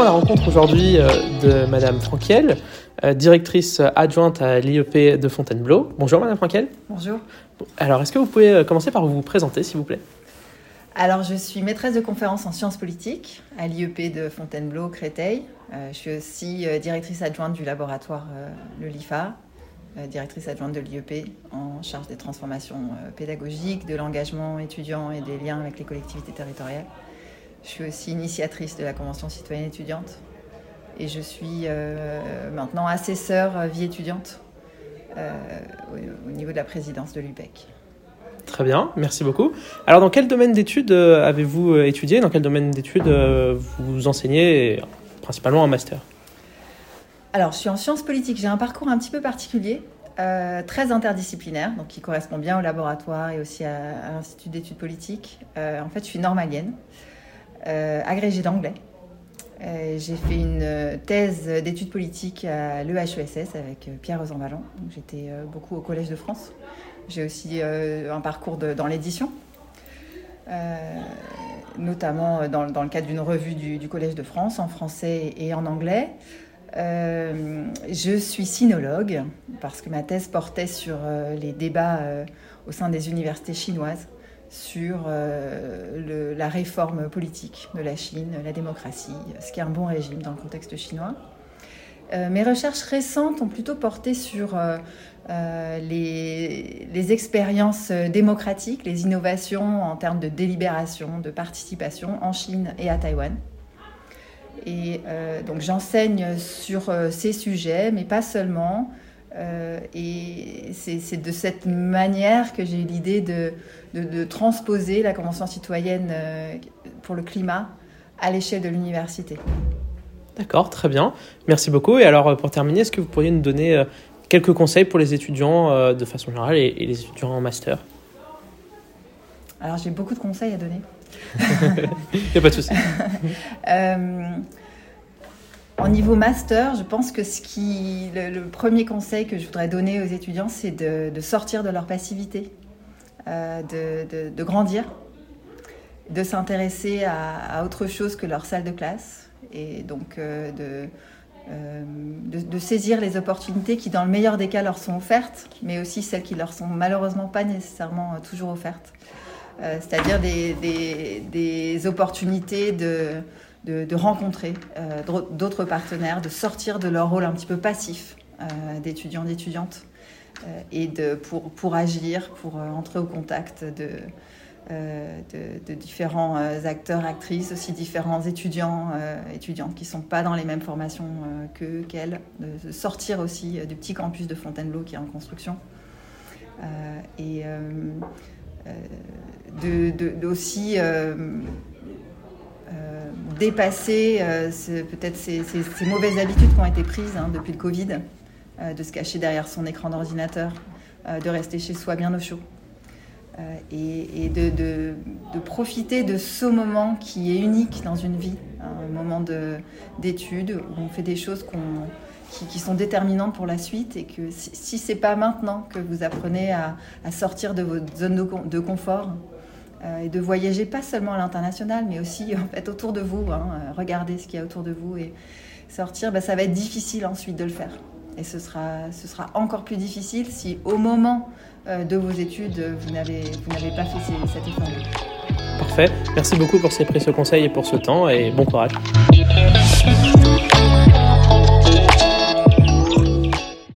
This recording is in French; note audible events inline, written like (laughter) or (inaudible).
à la rencontre aujourd'hui euh, de Madame Franquiel, euh, directrice adjointe à l'IEP de Fontainebleau. Bonjour Madame Franquiel. Bonjour. Alors, est-ce que vous pouvez euh, commencer par vous présenter, s'il vous plaît? Alors, je suis maîtresse de conférences en sciences politiques à l'IEP de Fontainebleau, Créteil. je suis aussi directrice adjointe du laboratoire le LIFA, directrice adjointe de l'IEP en charge des transformations pédagogiques, de l'engagement étudiant et des liens avec les collectivités territoriales. Je suis aussi initiatrice de la Convention citoyenne étudiante et je suis euh, maintenant assesseur vie étudiante euh, au, niveau de la présidence de l'UPEC. Très bien, merci beaucoup. Alors, dans quel domaine d'études euh, avez-vous étudié? Dans quel domaine d'études vous enseignez, principalement en master? Alors, je suis en sciences politiques. J'ai un parcours un petit peu particulier, très interdisciplinaire, donc qui correspond bien au laboratoire et aussi à, à l'Institut d'études politiques. en fait, je suis normalienne. Euh, agrégée d'anglais. Euh, j'ai fait une euh, thèse d'études politiques à l'EHESS avec Pierre Rosanvallon. J'étais beaucoup au Collège de France. J'ai aussi un parcours dans l'édition, notamment dans, le cadre d'une revue du, Collège de France en français et en anglais. je suis sinologue parce que ma thèse portait sur les débats au sein des universités chinoises sur euh, la réforme politique de la Chine, la démocratie, ce qui est un bon régime dans le contexte chinois. Euh, mes recherches récentes ont plutôt porté sur euh, les, les, expériences démocratiques, les innovations en termes de délibération, de participation en Chine et à Taïwan. Et donc j'enseigne sur ces sujets, mais pas seulement. Euh, et c'est de cette manière que j'ai eu l'idée de, de, transposer la Convention citoyenne euh, pour le climat à l'échelle de l'université. D'accord, très bien. Merci beaucoup. Et alors, pour terminer, est-ce que vous pourriez nous donner euh, quelques conseils pour les étudiants de façon générale et, les étudiants en master? Alors, j'ai beaucoup de conseils à donner. (laughs) Il n'y a pas de souci. (laughs) niveau master, je pense que le, premier conseil que je voudrais donner aux étudiants, c'est de, sortir de leur passivité, euh, de, grandir, de s'intéresser à, autre chose que leur salle de classe et donc euh, euh, de, saisir les opportunités qui, dans le meilleur des cas, leur sont offertes, mais aussi celles qui leur sont malheureusement pas nécessairement toujours offertes. C'est-à-dire des opportunités de de, rencontrer euh, d'autres partenaires, de sortir de leur rôle un petit peu passif euh, d'étudiants, d'étudiantes, euh, et de, pour, pour agir, pour entrer au contact de, de, différents acteurs, actrices, aussi différents étudiants, étudiantes qui ne sont pas dans les mêmes formations que qu'elles, de sortir aussi du petit campus de Fontainebleau qui est en construction. et de, aussi dépasser euh, peut-être ces, mauvaises habitudes qui ont été prises hein, depuis le Covid, euh, de se cacher derrière son écran d'ordinateur, euh, de rester chez soi bien au chaud. et, de, profiter de ce moment qui est unique dans une vie, hein, un moment d'études où on fait des choses qui, sont déterminantes pour la suite et que si, si c'est pas maintenant que vous apprenez à, sortir de votre zone de confort, et de voyager pas seulement à l'international, mais aussi en fait autour de vous. Hein, euh, regardez ce qu'il y a autour de vous et sortir, bah, ça va être difficile ensuite de le faire. Et ce sera, ce sera encore plus difficile si au moment euh, de vos études, vous n'avez pas fait cet effort. Parfait. Merci beaucoup pour ces précieux conseils et pour ce temps et bon courage.